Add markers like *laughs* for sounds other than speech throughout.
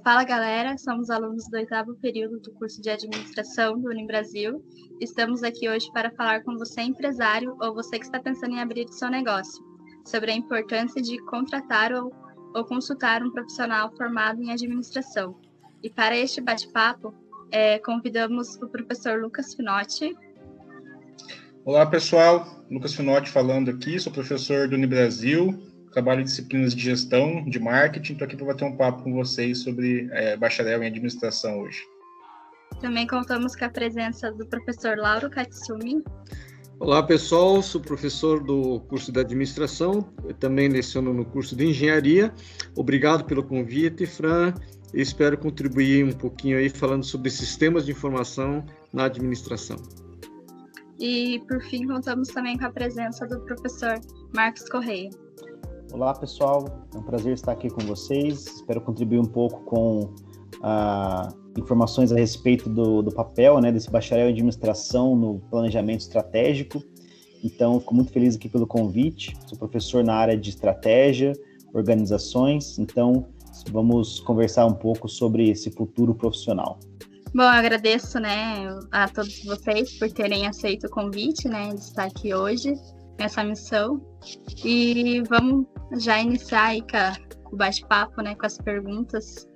Fala galera, somos alunos do oitavo período do curso de administração do Unibrasil. Estamos aqui hoje para falar com você, empresário, ou você que está pensando em abrir seu negócio, sobre a importância de contratar ou, ou consultar um profissional formado em administração. E para este bate-papo, é, convidamos o professor Lucas Finotti. Olá pessoal, Lucas Finotti falando aqui, sou professor do Unibrasil, trabalho em disciplinas de gestão, de marketing, estou aqui para bater um papo com vocês sobre é, bacharel em administração hoje. Também contamos com a presença do professor Lauro Katsumi. Olá pessoal, sou professor do curso de administração, também leciono no curso de engenharia. Obrigado pelo convite, Fran. espero contribuir um pouquinho aí falando sobre sistemas de informação na administração. E por fim, contamos também com a presença do professor Marcos Correia. Olá, pessoal. É um prazer estar aqui com vocês. Espero contribuir um pouco com ah, informações a respeito do, do papel né, desse bacharel em administração no planejamento estratégico. Então, fico muito feliz aqui pelo convite. Sou professor na área de estratégia, organizações. Então, vamos conversar um pouco sobre esse futuro profissional. Bom, agradeço, né, a todos vocês por terem aceito o convite, né, de estar aqui hoje nessa missão. E vamos já iniciar aí com, o bate-papo, né, com as perguntas.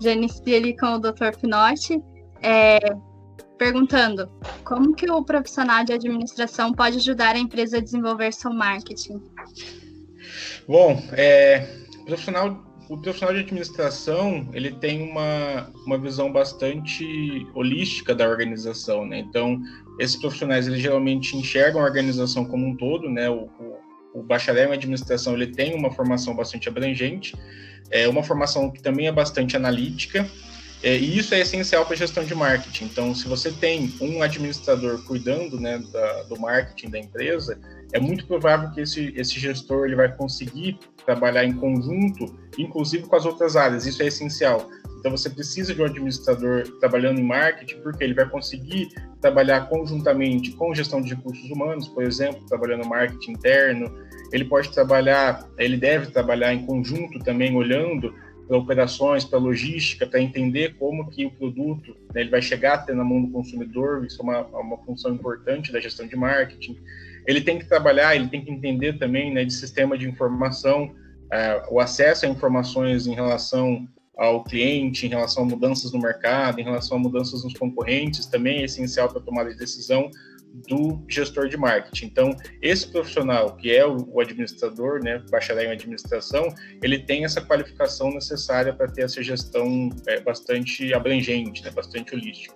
Já iniciei ali com o Dr. Pinotti, é, perguntando como que o profissional de administração pode ajudar a empresa a desenvolver seu marketing? Bom, é, o profissional o profissional de administração ele tem uma, uma visão bastante holística da organização, né? Então, esses profissionais eles geralmente enxergam a organização como um todo, né? O, o, o bacharel em administração ele tem uma formação bastante abrangente, é uma formação que também é bastante analítica, é, e isso é essencial para a gestão de marketing. Então, se você tem um administrador cuidando né, da, do marketing da empresa, é muito provável que esse, esse gestor ele vai conseguir trabalhar em conjunto, inclusive com as outras áreas. Isso é essencial. Então, você precisa de um administrador trabalhando em marketing, porque ele vai conseguir trabalhar conjuntamente com gestão de recursos humanos, por exemplo, trabalhando marketing interno. Ele pode trabalhar, ele deve trabalhar em conjunto também, olhando para operações, para logística, para entender como que o produto né, ele vai chegar até na mão do consumidor, isso é uma, uma função importante da gestão de marketing. Ele tem que trabalhar, ele tem que entender também né, de sistema de informação, uh, o acesso a informações em relação ao cliente, em relação a mudanças no mercado, em relação a mudanças nos concorrentes, também é essencial para a tomada de decisão, do gestor de marketing. Então, esse profissional, que é o, administrador, né, bacharel em administração, ele tem essa qualificação necessária para ter essa gestão é, bastante abrangente, né, bastante holística.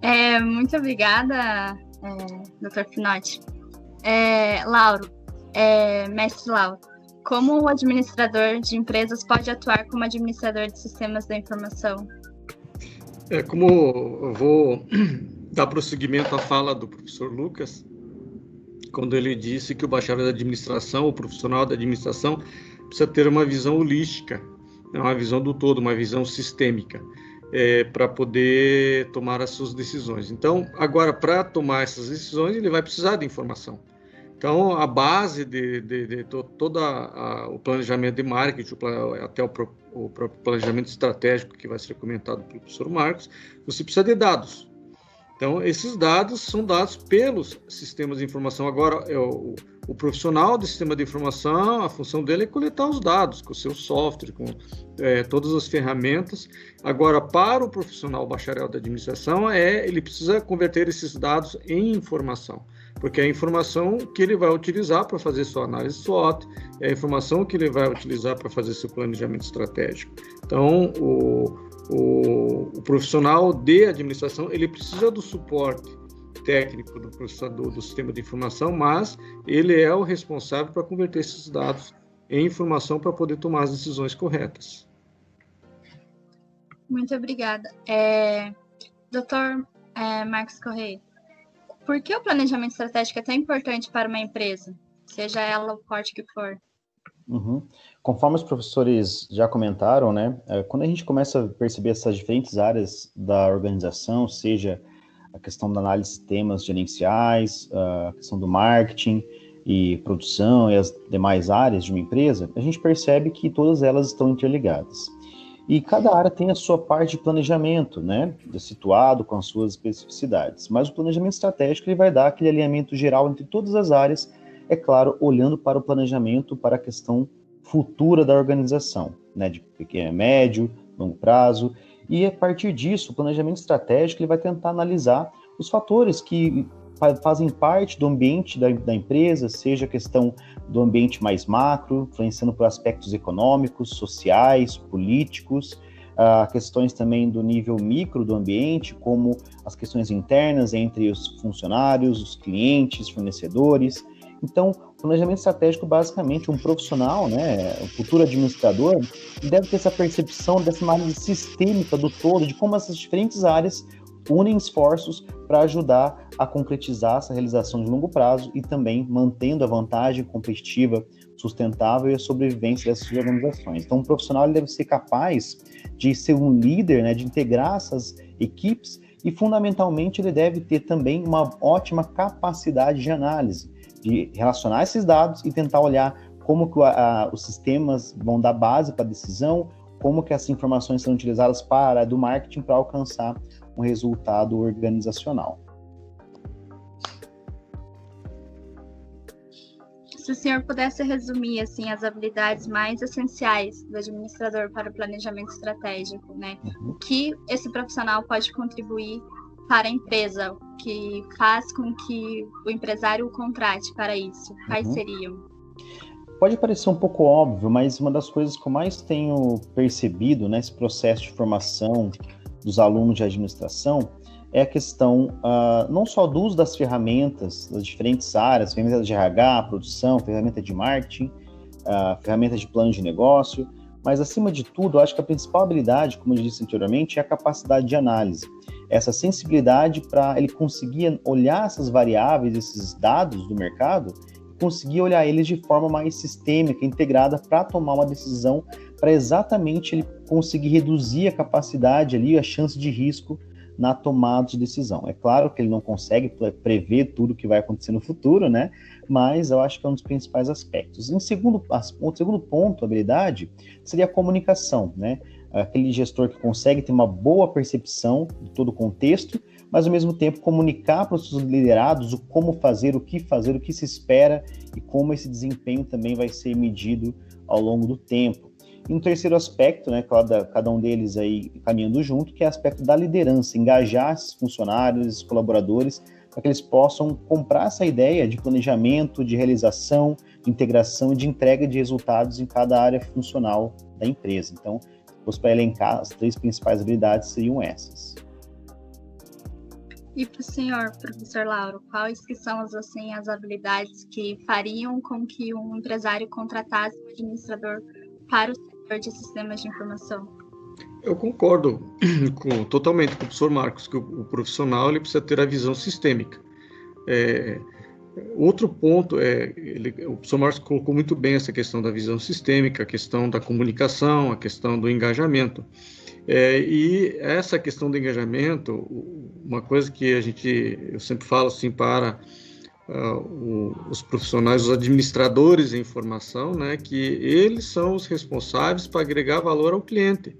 É, muito obrigada, é, Dr. Pinotti. É, Lauro, é, mestre Lauro, como o administrador de empresas pode atuar como administrador de sistemas da informação? É, como eu vou *clears throat* dar prosseguimento à fala do professor Lucas, quando ele disse que o bacharel da administração, o profissional da administração, precisa ter uma visão holística, né, uma visão do todo, uma visão sistêmica, é, para poder tomar as suas decisões. Então, agora, para tomar essas decisões, ele vai precisar de informação. Então, a base de, de, de todo o planejamento de marketing, até o, o próprio planejamento estratégico que vai ser comentado pelo professor Marcos, você precisa de dados. Então, esses dados são dados pelos sistemas de informação. Agora, é o, profissional do sistema de informação, a função dele é coletar os dados com o seu software, com é, todas as ferramentas. Agora, para o profissional bacharel da administração, é ele precisa converter esses dados em informação, porque é a informação que ele vai utilizar para fazer sua análise SWOT, é a informação que ele vai utilizar para fazer seu planejamento estratégico. Então, o o, o profissional de administração ele precisa do suporte técnico do processador do sistema de informação, mas ele é o responsável para converter esses dados em informação para poder tomar as decisões corretas. Muito obrigada. É, doutor é, Marcos Correia, por que o planejamento estratégico é tão importante para uma empresa, seja ela o porte que for? Uhum. Conforme os professores já comentaram, né, é, quando a gente começa a perceber essas diferentes áreas da organização, seja a questão da análise de temas gerenciais, a questão do marketing e produção e as demais áreas de uma empresa, a gente percebe que todas elas estão interligadas. E cada área tem a sua parte de planejamento, né, situado com as suas especificidades. Mas o planejamento estratégico ele vai dar aquele alinhamento geral entre todas as áreas, é claro, olhando para o planejamento, para a questão futura da organização, né, de pequeno, médio, longo prazo. E a partir disso, o planejamento estratégico ele vai tentar analisar os fatores que fazem parte do ambiente da, da, empresa, seja a questão do ambiente mais macro, influenciando por aspectos econômicos, sociais, políticos, uh, questões também do nível micro do ambiente, como as questões internas entre os funcionários, os clientes, fornecedores. Então, planejamento estratégico, basicamente, um profissional, né, o futuro administrador, deve ter essa percepção dessa análise sistêmica do todo, de como essas diferentes áreas unem esforços para ajudar a concretizar essa realização de longo prazo e também mantendo a vantagem competitiva sustentável e a sobrevivência dessas organizações. Então, um profissional deve ser capaz de ser um líder, né, de integrar essas equipes e, fundamentalmente, ele deve ter também uma ótima capacidade de análise, de relacionar esses dados e tentar olhar como que a, a, os sistemas vão dar base para a decisão, como que essas informações são utilizadas para do marketing para alcançar um resultado organizacional. Se o senhor pudesse resumir assim as habilidades mais essenciais do administrador para o planejamento estratégico, né? Uhum. O que esse profissional pode contribuir para a empresa, que faz com que o empresário o contrate para isso? Quais uhum. seriam? Pode parecer um pouco óbvio, mas uma das coisas que eu mais tenho percebido nesse processo de formação dos alunos de administração é a questão uh, não só do uso das ferramentas, das diferentes áreas, ferramentas de RH, produção, ferramenta de marketing, uh, ferramentas de plano de negócio, mas acima de tudo, eu acho que a principal habilidade, como eu disse anteriormente, é a capacidade de análise. Essa sensibilidade para ele conseguir olhar essas variáveis, esses dados do mercado, conseguir olhar eles de forma mais sistêmica, integrada, para tomar uma decisão, para exatamente ele conseguir reduzir a capacidade ali, a chance de risco na tomada de decisão. É claro que ele não consegue prever tudo que vai acontecer no futuro, né? Mas eu acho que é um dos principais aspectos. Em segundo, o segundo ponto, habilidade, seria a comunicação, né? Aquele gestor que consegue ter uma boa percepção de todo o contexto, mas ao mesmo tempo comunicar para os seus liderados o como fazer, o que fazer, o que se espera e como esse desempenho também vai ser medido ao longo do tempo. E um terceiro aspecto, né, cada, cada um deles aí caminhando junto, que é o aspecto da liderança, engajar esses funcionários, esses colaboradores, para que eles possam comprar essa ideia de planejamento, de realização, de integração e de entrega de resultados em cada área funcional da empresa. Então, se para elencar, as três principais habilidades seriam essas. E para o senhor, professor Lauro, quais que são as, assim, as habilidades que fariam com que um empresário contratasse um administrador para o de sistemas de informação. Eu concordo *clears throat* com, totalmente com o professor Marcos, que o, o profissional ele precisa ter a visão sistêmica. É, outro ponto é, ele, o professor Marcos colocou muito bem essa questão da visão sistêmica, a questão da comunicação, a questão do engajamento. É, e essa questão do engajamento, uma coisa que a gente, eu sempre falo assim para uh, o, os profissionais, os administradores em informação, né, que eles são os responsáveis para agregar valor ao cliente.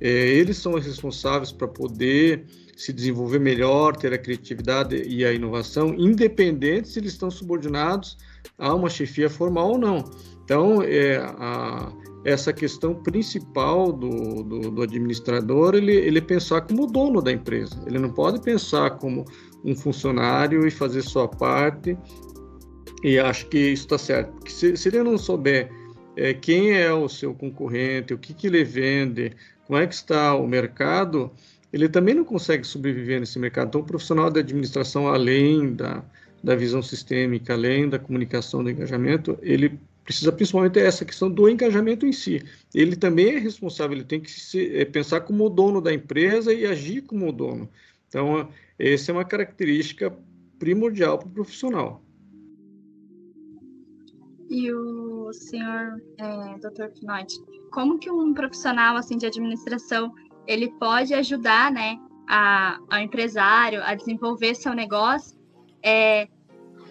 É, eles são os responsáveis para poder se desenvolver melhor, ter a criatividade e a inovação, independente se eles estão subordinados a uma chefia formal ou não. Então, é, a, essa questão principal do, do, do, administrador, ele, ele pensar como dono da empresa. Ele não pode pensar como um funcionário e fazer sua parte. E acho que isso está certo. Porque se, se, ele não souber é, quem é o seu concorrente, o que, que ele vende, como é que está o mercado, ele também não consegue sobreviver nesse mercado. Então, o profissional da administração, além da, da visão sistêmica, além da comunicação, do engajamento, ele precisa principalmente essa questão do engajamento em si. Ele também é responsável, ele tem que se, é, pensar como o dono da empresa e agir como o dono. Então, essa é uma característica primordial para o profissional. E o senhor, é, Dr. Finotti, como que um profissional assim de administração ele pode ajudar, né, a, ao empresário a desenvolver seu negócio? É,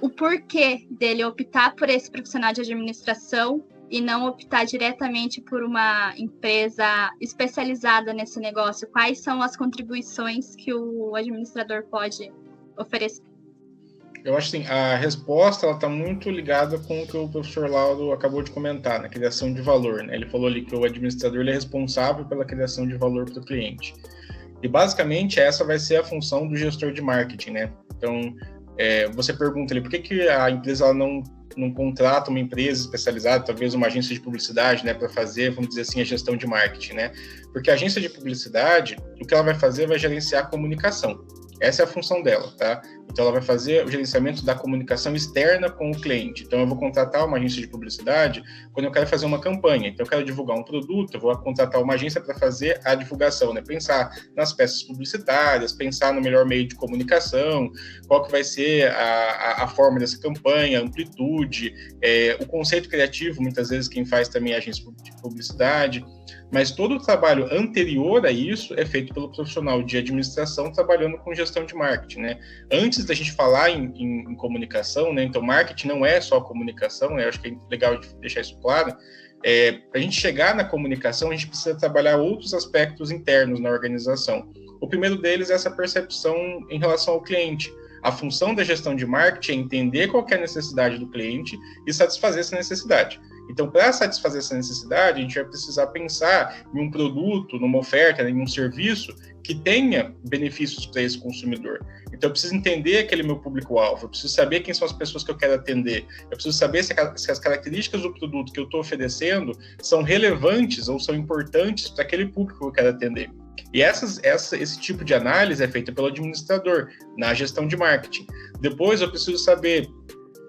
o porquê dele optar por esse profissional de administração e não optar diretamente por uma empresa especializada nesse negócio? Quais são as contribuições que o administrador pode oferecer? Eu acho assim, a resposta está muito ligada com o que o professor Laudo acabou de comentar, na criação de valor. Né? Ele falou ali que o administrador é responsável pela criação de valor para o cliente. E basicamente essa vai ser a função do gestor de marketing, né? Então, é, você pergunta ali por que, que a empresa não, não contrata uma empresa especializada, talvez uma agência de publicidade, né, para fazer, vamos dizer assim, a gestão de marketing, né? Porque a agência de publicidade, o que ela vai fazer vai gerenciar a comunicação. Essa é a função dela, tá? Então, ela vai fazer o gerenciamento da comunicação externa com o cliente. Então, eu vou contratar uma agência de publicidade quando eu quero fazer uma campanha. Então, eu quero divulgar um produto, eu vou contratar uma agência para fazer a divulgação, né? Pensar nas peças publicitárias, pensar no melhor meio de comunicação, qual que vai ser a, a, a forma dessa campanha, amplitude, é, o conceito criativo, muitas vezes quem faz também é a agência de publicidade mas todo o trabalho anterior a isso é feito pelo profissional de administração trabalhando com gestão de marketing, né? Antes da gente falar em, em, em comunicação, né? Então, marketing não é só comunicação, né? Eu acho que é legal deixar isso claro. É, Para a gente chegar na comunicação, a gente precisa trabalhar outros aspectos internos na organização. O primeiro deles é essa percepção em relação ao cliente. A função da gestão de marketing é entender qual é a necessidade do cliente e satisfazer essa necessidade. Então, para satisfazer essa necessidade, a gente vai precisar pensar em um produto, numa oferta, em um serviço que tenha benefícios para esse consumidor. Então, eu preciso entender aquele meu público-alvo, eu preciso saber quem são as pessoas que eu quero atender, eu preciso saber se, se as características do produto que eu estou oferecendo são relevantes ou são importantes para aquele público que eu quero atender. E essas, essa, esse tipo de análise é feita pelo administrador na gestão de marketing. Depois, eu preciso saber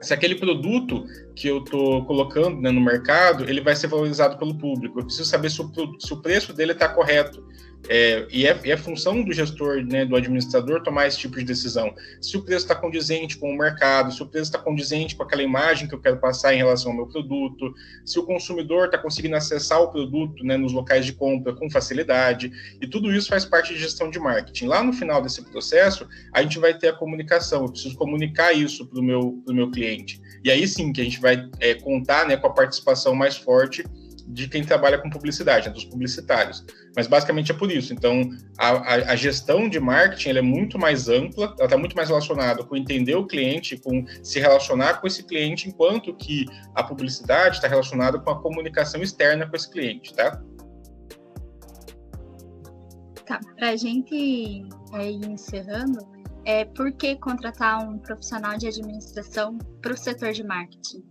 se aquele produto que eu estou colocando né, no mercado, ele vai ser valorizado pelo público. Eu preciso saber se o, se o preço dele está correto. É, e, é, é função do gestor, né, do administrador, tomar esse tipo de decisão. Se o preço está condizente com o mercado, se o preço está condizente com aquela imagem que eu quero passar em relação ao meu produto, se o consumidor está conseguindo acessar o produto né, nos locais de compra com facilidade, e tudo isso faz parte de gestão de marketing. Lá no final desse processo, a gente vai ter a comunicação, eu preciso comunicar isso para o meu, meu cliente. E aí sim que a gente vai é, contar né, com a participação mais forte de quem trabalha com publicidade, né, dos publicitários. Mas basicamente é por isso. Então, a, a, a gestão de marketing é muito mais ampla, ela está muito mais relacionada com entender o cliente, com se relacionar com esse cliente, enquanto que a publicidade está relacionada com a comunicação externa com esse cliente, tá? Tá, para a gente ir encerrando, é, por que contratar um profissional de administração para o setor de marketing?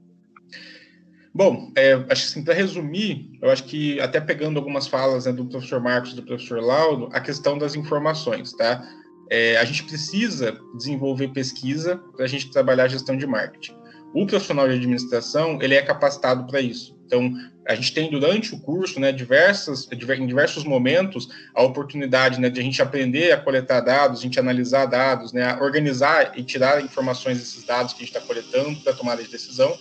Bom, é, acho que assim, para resumir, eu acho que até pegando algumas falas né, do professor Marcos e do professor Laudo, a questão das informações, tá? É, a gente precisa desenvolver pesquisa para a gente trabalhar a gestão de marketing. O profissional de administração, ele é capacitado para isso. Então, a gente tem durante o curso, né, diversas, em diversos momentos, a oportunidade né, de a gente aprender a coletar dados, a gente analisar dados, né, organizar e tirar informações desses dados que a gente está coletando para tomada de decisão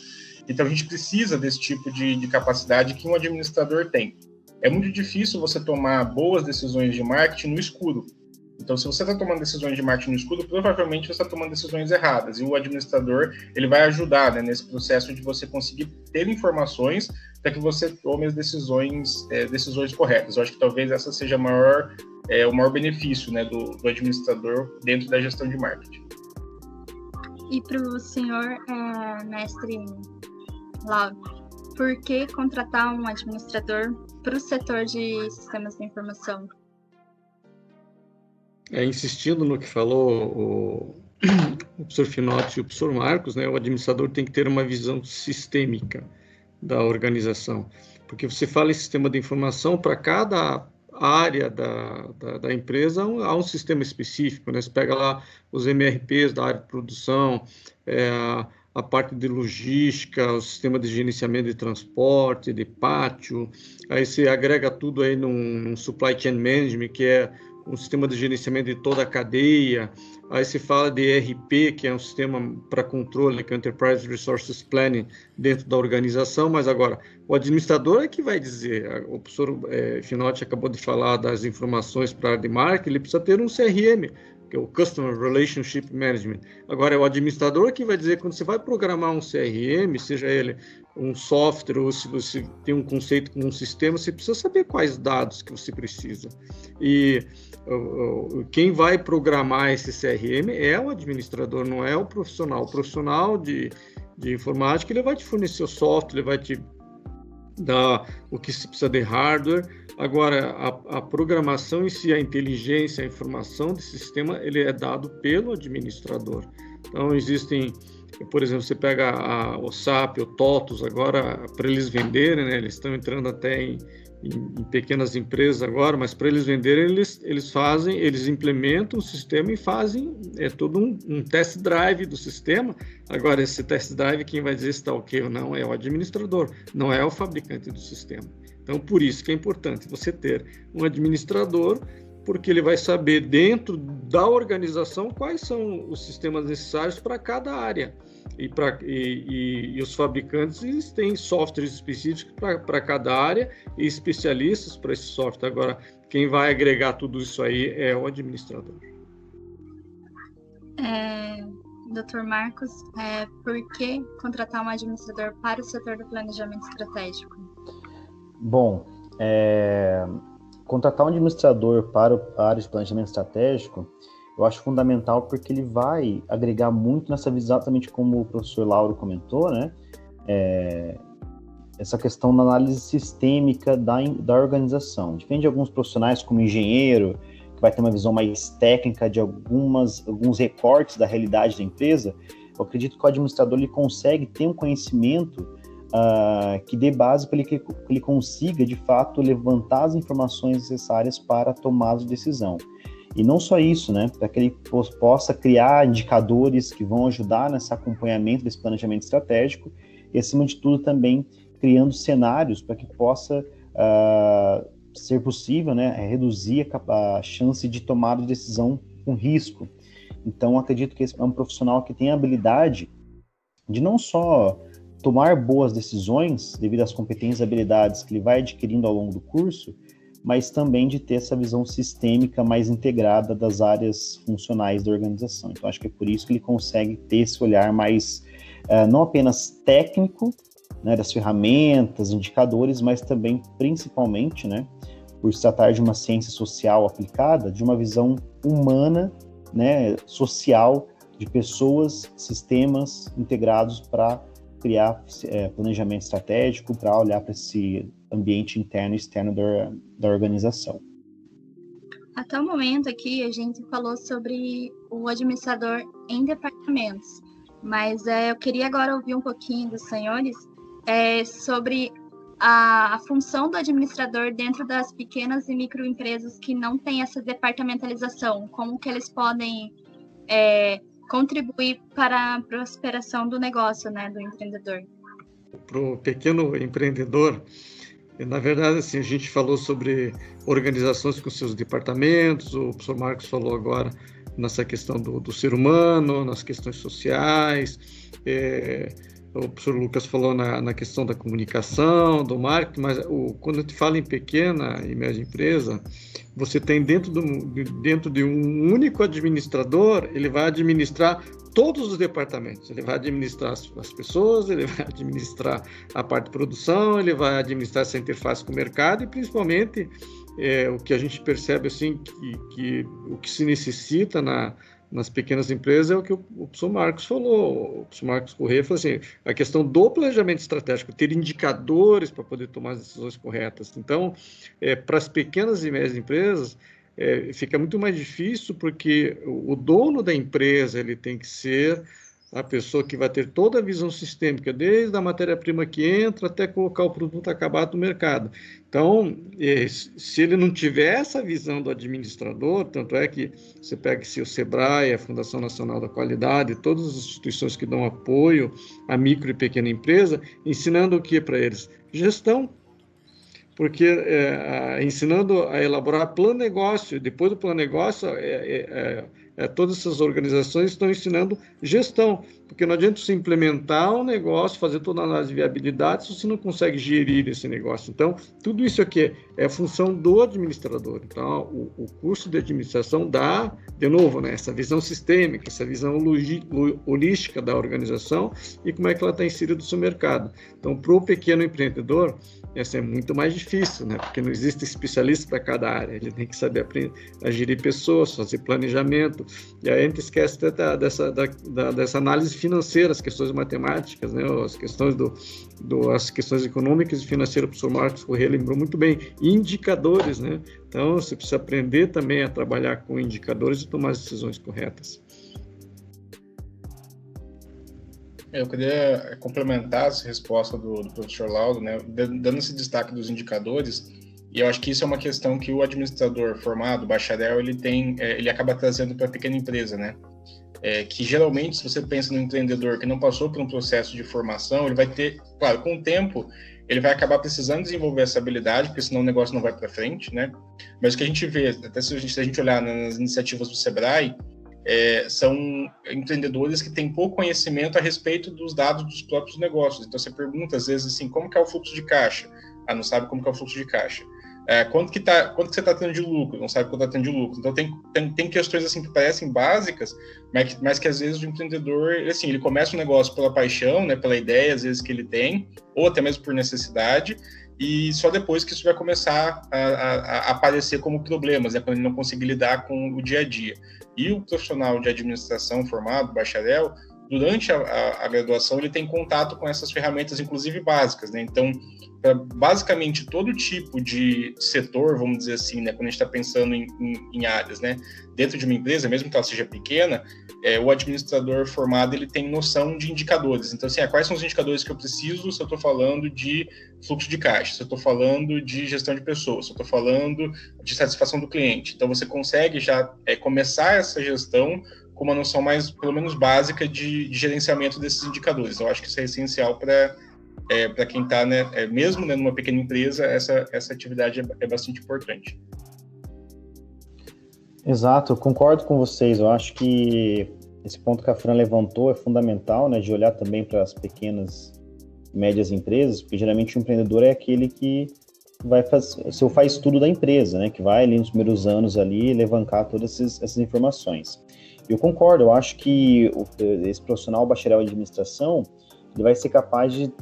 então a gente precisa desse tipo de, de capacidade que um administrador tem. É muito difícil você tomar boas decisões de marketing no escuro. Então, se você está tomando decisões de marketing no escuro, provavelmente você está tomando decisões erradas. E o administrador ele vai ajudar né, nesse processo de você conseguir ter informações para que você tome as decisões, é, decisões corretas. Eu acho que talvez essa seja maior, é, o maior benefício né, do, do administrador dentro da gestão de marketing. E para o senhor, é, mestre Love, por que contratar um administrador para o setor de sistemas de informação? É, insistindo no que falou o, *clears throat* o professor Finotti e o professor Marcos, né, o administrador tem que ter uma visão sistêmica da organização, porque você fala em sistema de informação para cada área da, da, da, empresa há um sistema específico, né? Você pega lá os MRPs da área de produção, é, a parte de logística, o sistema de gerenciamento de transporte, de pátio, aí você agrega tudo aí num, num supply chain management, que é um sistema de gerenciamento de toda a cadeia, aí se fala de ERP, que é um sistema para controle, que é o Enterprise Resources Planning dentro da organização, mas agora, o administrador é que vai dizer, o professor é, Finotti acabou de falar das informações para a área de marketing, ele precisa ter um CRM, que é o Customer Relationship Management. Agora, é o administrador que vai dizer, quando você vai programar um CRM, seja ele um software ou se você tem um conceito com um sistema, você precisa saber quais dados que você precisa. E quem vai programar esse CRM é o administrador, não é o profissional. O profissional de, de informática ele vai te fornecer o software, ele vai te dar o que se precisa de hardware. Agora, a, a programação em si, a inteligência, a informação do sistema, ele é dado pelo administrador. Então, existem por exemplo, você pega a, o SAP, o TOTUS, agora, para eles venderem, né, eles estão entrando até em, em, em, pequenas empresas agora, mas para eles venderem, eles, eles fazem, eles implementam o sistema e fazem é, todo um, um test drive do sistema. Agora, esse test drive, quem vai dizer se está ok ou não é o administrador, não é o fabricante do sistema. Então, por isso que é importante você ter um administrador porque ele vai saber dentro da organização quais são os sistemas necessários para cada área. E, pra, e, e, e, os fabricantes eles têm softwares específicos para cada área e especialistas para esse software. Agora, quem vai agregar tudo isso aí é o administrador. É, Dr. Marcos, é, por que contratar um administrador para o setor do planejamento estratégico? Bom, é, contratar um administrador para a área de planejamento estratégico, eu acho fundamental porque ele vai agregar muito nessa visão, exatamente como o professor Lauro comentou, né? É, essa questão da análise sistêmica da, da organização. Diferente de alguns profissionais, como engenheiro, que vai ter uma visão mais técnica de algumas, alguns recortes da realidade da empresa, eu acredito que o administrador ele consegue ter um conhecimento uh, que dê base para ele que ele consiga, de fato, levantar as informações necessárias para a tomada de decisão. E não só isso, né? Para que ele possa criar indicadores que vão ajudar nesse acompanhamento desse planejamento estratégico e, acima de tudo, também criando cenários para que possa uh, ser possível, né, reduzir a, a, chance de tomada de decisão com risco. Então, acredito que esse é um profissional que tem a habilidade de não só tomar boas decisões devido às competências e habilidades que ele vai adquirindo ao longo do curso, mas também de ter essa visão sistêmica mais integrada das áreas funcionais da organização. Então, acho que é por isso que ele consegue ter esse olhar mais, uh, não apenas técnico, né, das ferramentas, indicadores, mas também, principalmente, né, por se tratar de uma ciência social aplicada, de uma visão humana, né, social, de pessoas, sistemas integrados para criar é, planejamento estratégico para olhar para esse ambiente interno e externo da, da organização. Até o momento aqui a gente falou sobre o administrador em departamentos, mas é, eu queria agora ouvir um pouquinho dos senhores é, sobre a, a, função do administrador dentro das pequenas e microempresas que não têm essa departamentalização, como que eles podem é, contribuir para a prosperação do negócio, né, do empreendedor. Para o pequeno empreendedor, na verdade, assim, a gente falou sobre organizações com seus departamentos, o professor Marcos falou agora nessa questão do, do ser humano, nas questões sociais, é, o professor Lucas falou na, na, questão da comunicação, do marketing, mas o, quando a gente fala em pequena e média empresa, você tem dentro, do, dentro de um único administrador, ele vai administrar todos os departamentos. Ele vai administrar as, as, pessoas, ele vai *laughs* administrar a parte de produção, ele vai administrar essa interface com o mercado e principalmente é, o que a gente percebe assim que, que o que se necessita na nas pequenas empresas é o que o, o professor Marcos falou. O professor Marcos Corrêa falou assim: a questão do planejamento estratégico, ter indicadores para poder tomar as decisões corretas. Então, é, para as pequenas e médias empresas, é, fica muito mais difícil porque o, o dono da empresa ele tem que ser a pessoa que vai ter toda a visão sistêmica, desde a matéria-prima que entra até colocar o produto acabado no mercado. Então, eh, se ele não tiver essa visão do administrador, tanto é que você pega se o SEBRAE, a Fundação Nacional da Qualidade, todas as instituições que dão apoio à micro e pequena empresa, ensinando o que para eles? Gestão. Porque é, ensinando a elaborar plano negócio, depois do plano negócio, é, é, é, todas essas organizações estão ensinando gestão, porque não adianta você implementar um negócio, fazer toda a análise de viabilidade, se você não consegue gerir esse negócio. Então, tudo isso aqui é função do administrador. Então, o, o curso de administração dá, de novo, né, essa visão sistêmica, essa visão holística da organização e como é que ela está inserida no seu mercado. Então, para o pequeno empreendedor, essa é muito mais difícil, né? Porque não existe especialista para cada área. Ele tem que saber aprender a gerir pessoas, fazer planejamento. E aí a gente esquece da, dessa, da, da, dessa análise financeira, as questões matemáticas, né? As questões do, do as questões econômicas e financeiras. O professor Marcos Corrêa lembrou muito bem. Indicadores, né? Então você precisa aprender também a trabalhar com indicadores e tomar as decisões corretas. Eu queria complementar essa resposta do, do professor Laudo, né, dando esse destaque dos indicadores, e eu acho que isso é uma questão que o administrador formado, bacharel, ele tem, é, ele acaba trazendo para a pequena empresa, né? É, que geralmente, se você pensa no empreendedor que não passou por um processo de formação, ele vai ter, claro, com o tempo, ele vai acabar precisando desenvolver essa habilidade, porque senão o negócio não vai para frente, né? Mas o que a gente vê, até se a gente, se a gente olhar nas iniciativas do Sebrae, é, são empreendedores que têm pouco conhecimento a respeito dos dados dos próprios negócios. Então você pergunta às vezes assim, como que é o fluxo de caixa? Ah, não sabe como que é o fluxo de caixa. É, quanto que tá, quanto que você está tendo de lucro? Não sabe quanto está tendo de lucro. Então tem, tem, tem, questões assim que parecem básicas, mas que, mas que às vezes o empreendedor, assim, ele começa um negócio pela paixão, né, pela ideia às vezes que ele tem, ou até mesmo por necessidade, e só depois que isso vai começar a, a, a aparecer como problemas, né, quando ele não conseguir lidar com o dia a dia. E o profissional de administração formado, bacharel, durante a, a, a graduação, ele tem contato com essas ferramentas, inclusive básicas, né? Então, para basicamente todo tipo de setor, vamos dizer assim, né? Quando a gente está pensando em, em, em, áreas, né? Dentro de uma empresa, mesmo que ela seja pequena, é, o administrador formado ele tem noção de indicadores. Então, assim, ah, quais são os indicadores que eu preciso se eu estou falando de fluxo de caixa, se eu estou falando de gestão de pessoas, se eu estou falando de satisfação do cliente. Então, você consegue já é, começar essa gestão com uma noção mais, pelo menos básica, de, de gerenciamento desses indicadores. Eu acho que isso é essencial para é, para quem está, né, é, mesmo né, numa pequena empresa, essa, essa atividade é, é bastante importante. Exato, concordo com vocês. Eu acho que esse ponto que a Fran levantou é fundamental, né, de olhar também para as pequenas e médias empresas, porque geralmente o empreendedor é aquele que vai fazer, se faz tudo da empresa, né, que vai ali nos primeiros anos ali levantar todas essas, essas informações. Eu concordo, eu acho que esse profissional bacharel em administração, ele vai ser capaz de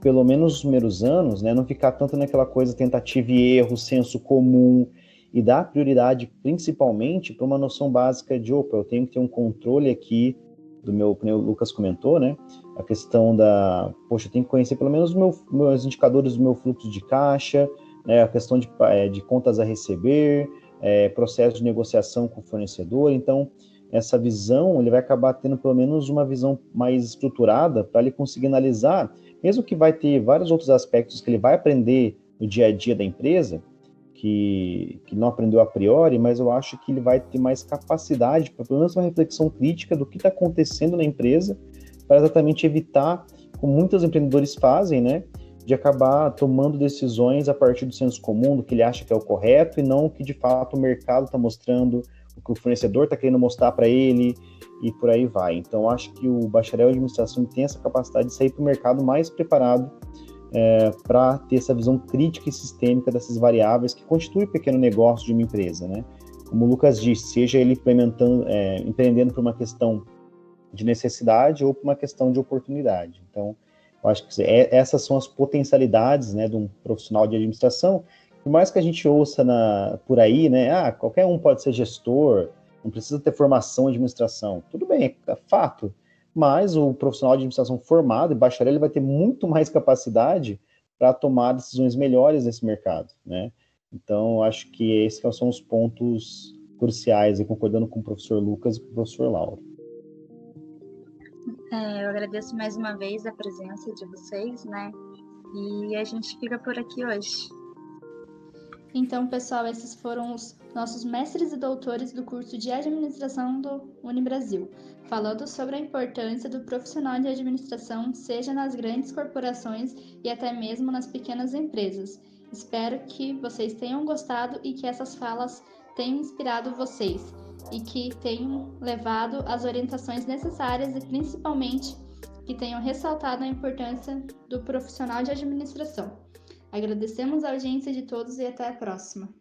pelo menos nos primeiros anos, né, não ficar tanto naquela coisa tentativa e erro, senso comum, e dar prioridade principalmente para uma noção básica de, opa, eu tenho que ter um controle aqui do meu, como o Lucas comentou, né, a questão da, poxa, eu tenho que conhecer pelo menos meu, meus indicadores do meu fluxo de caixa, né, a questão de, é, de contas a receber, é, processo de negociação com o fornecedor, então essa visão ele vai acabar tendo pelo menos uma visão mais estruturada para ele conseguir analisar mesmo que vai ter vários outros aspectos que ele vai aprender no dia a dia da empresa, que, que não aprendeu a priori, mas eu acho que ele vai ter mais capacidade para pelo menos uma reflexão crítica do que está acontecendo na empresa, para exatamente evitar, como muitos empreendedores fazem, né, de acabar tomando decisões a partir do senso comum, do que ele acha que é o correto, e não o que de fato o mercado está mostrando, que o fornecedor está querendo mostrar para ele, e por aí vai. Então, acho que o bacharel em administração tem essa capacidade de sair para o mercado mais preparado é, para ter essa visão crítica e sistêmica dessas variáveis que constituem o pequeno negócio de uma empresa, né? Como o Lucas disse, seja ele implementando, é, empreendendo por uma questão de necessidade ou por uma questão de oportunidade. Então, eu acho que é, essas são as potencialidades, né, de um profissional de administração. Por mais que a gente ouça na, por aí, né, ah, qualquer um pode ser gestor, não precisa ter formação em administração. Tudo bem, é fato. Mas o profissional de administração formado e bacharel ele vai ter muito mais capacidade para tomar decisões melhores nesse mercado, né? Então, acho que esses são os pontos cruciais, e concordando com o professor Lucas e com o professor Lauro. É, eu agradeço mais uma vez a presença de vocês, né? E a gente fica por aqui hoje. Então, pessoal, esses foram os nossos mestres e doutores do curso de administração do Unibrasil, falando sobre a importância do profissional de administração, seja nas grandes corporações e até mesmo nas pequenas empresas. Espero que vocês tenham gostado e que essas falas tenham inspirado vocês. e que tenham levado as orientações necessárias e principalmente que tenham ressaltado a importância do profissional de administração. Agradecemos a audiência de todos e até a próxima.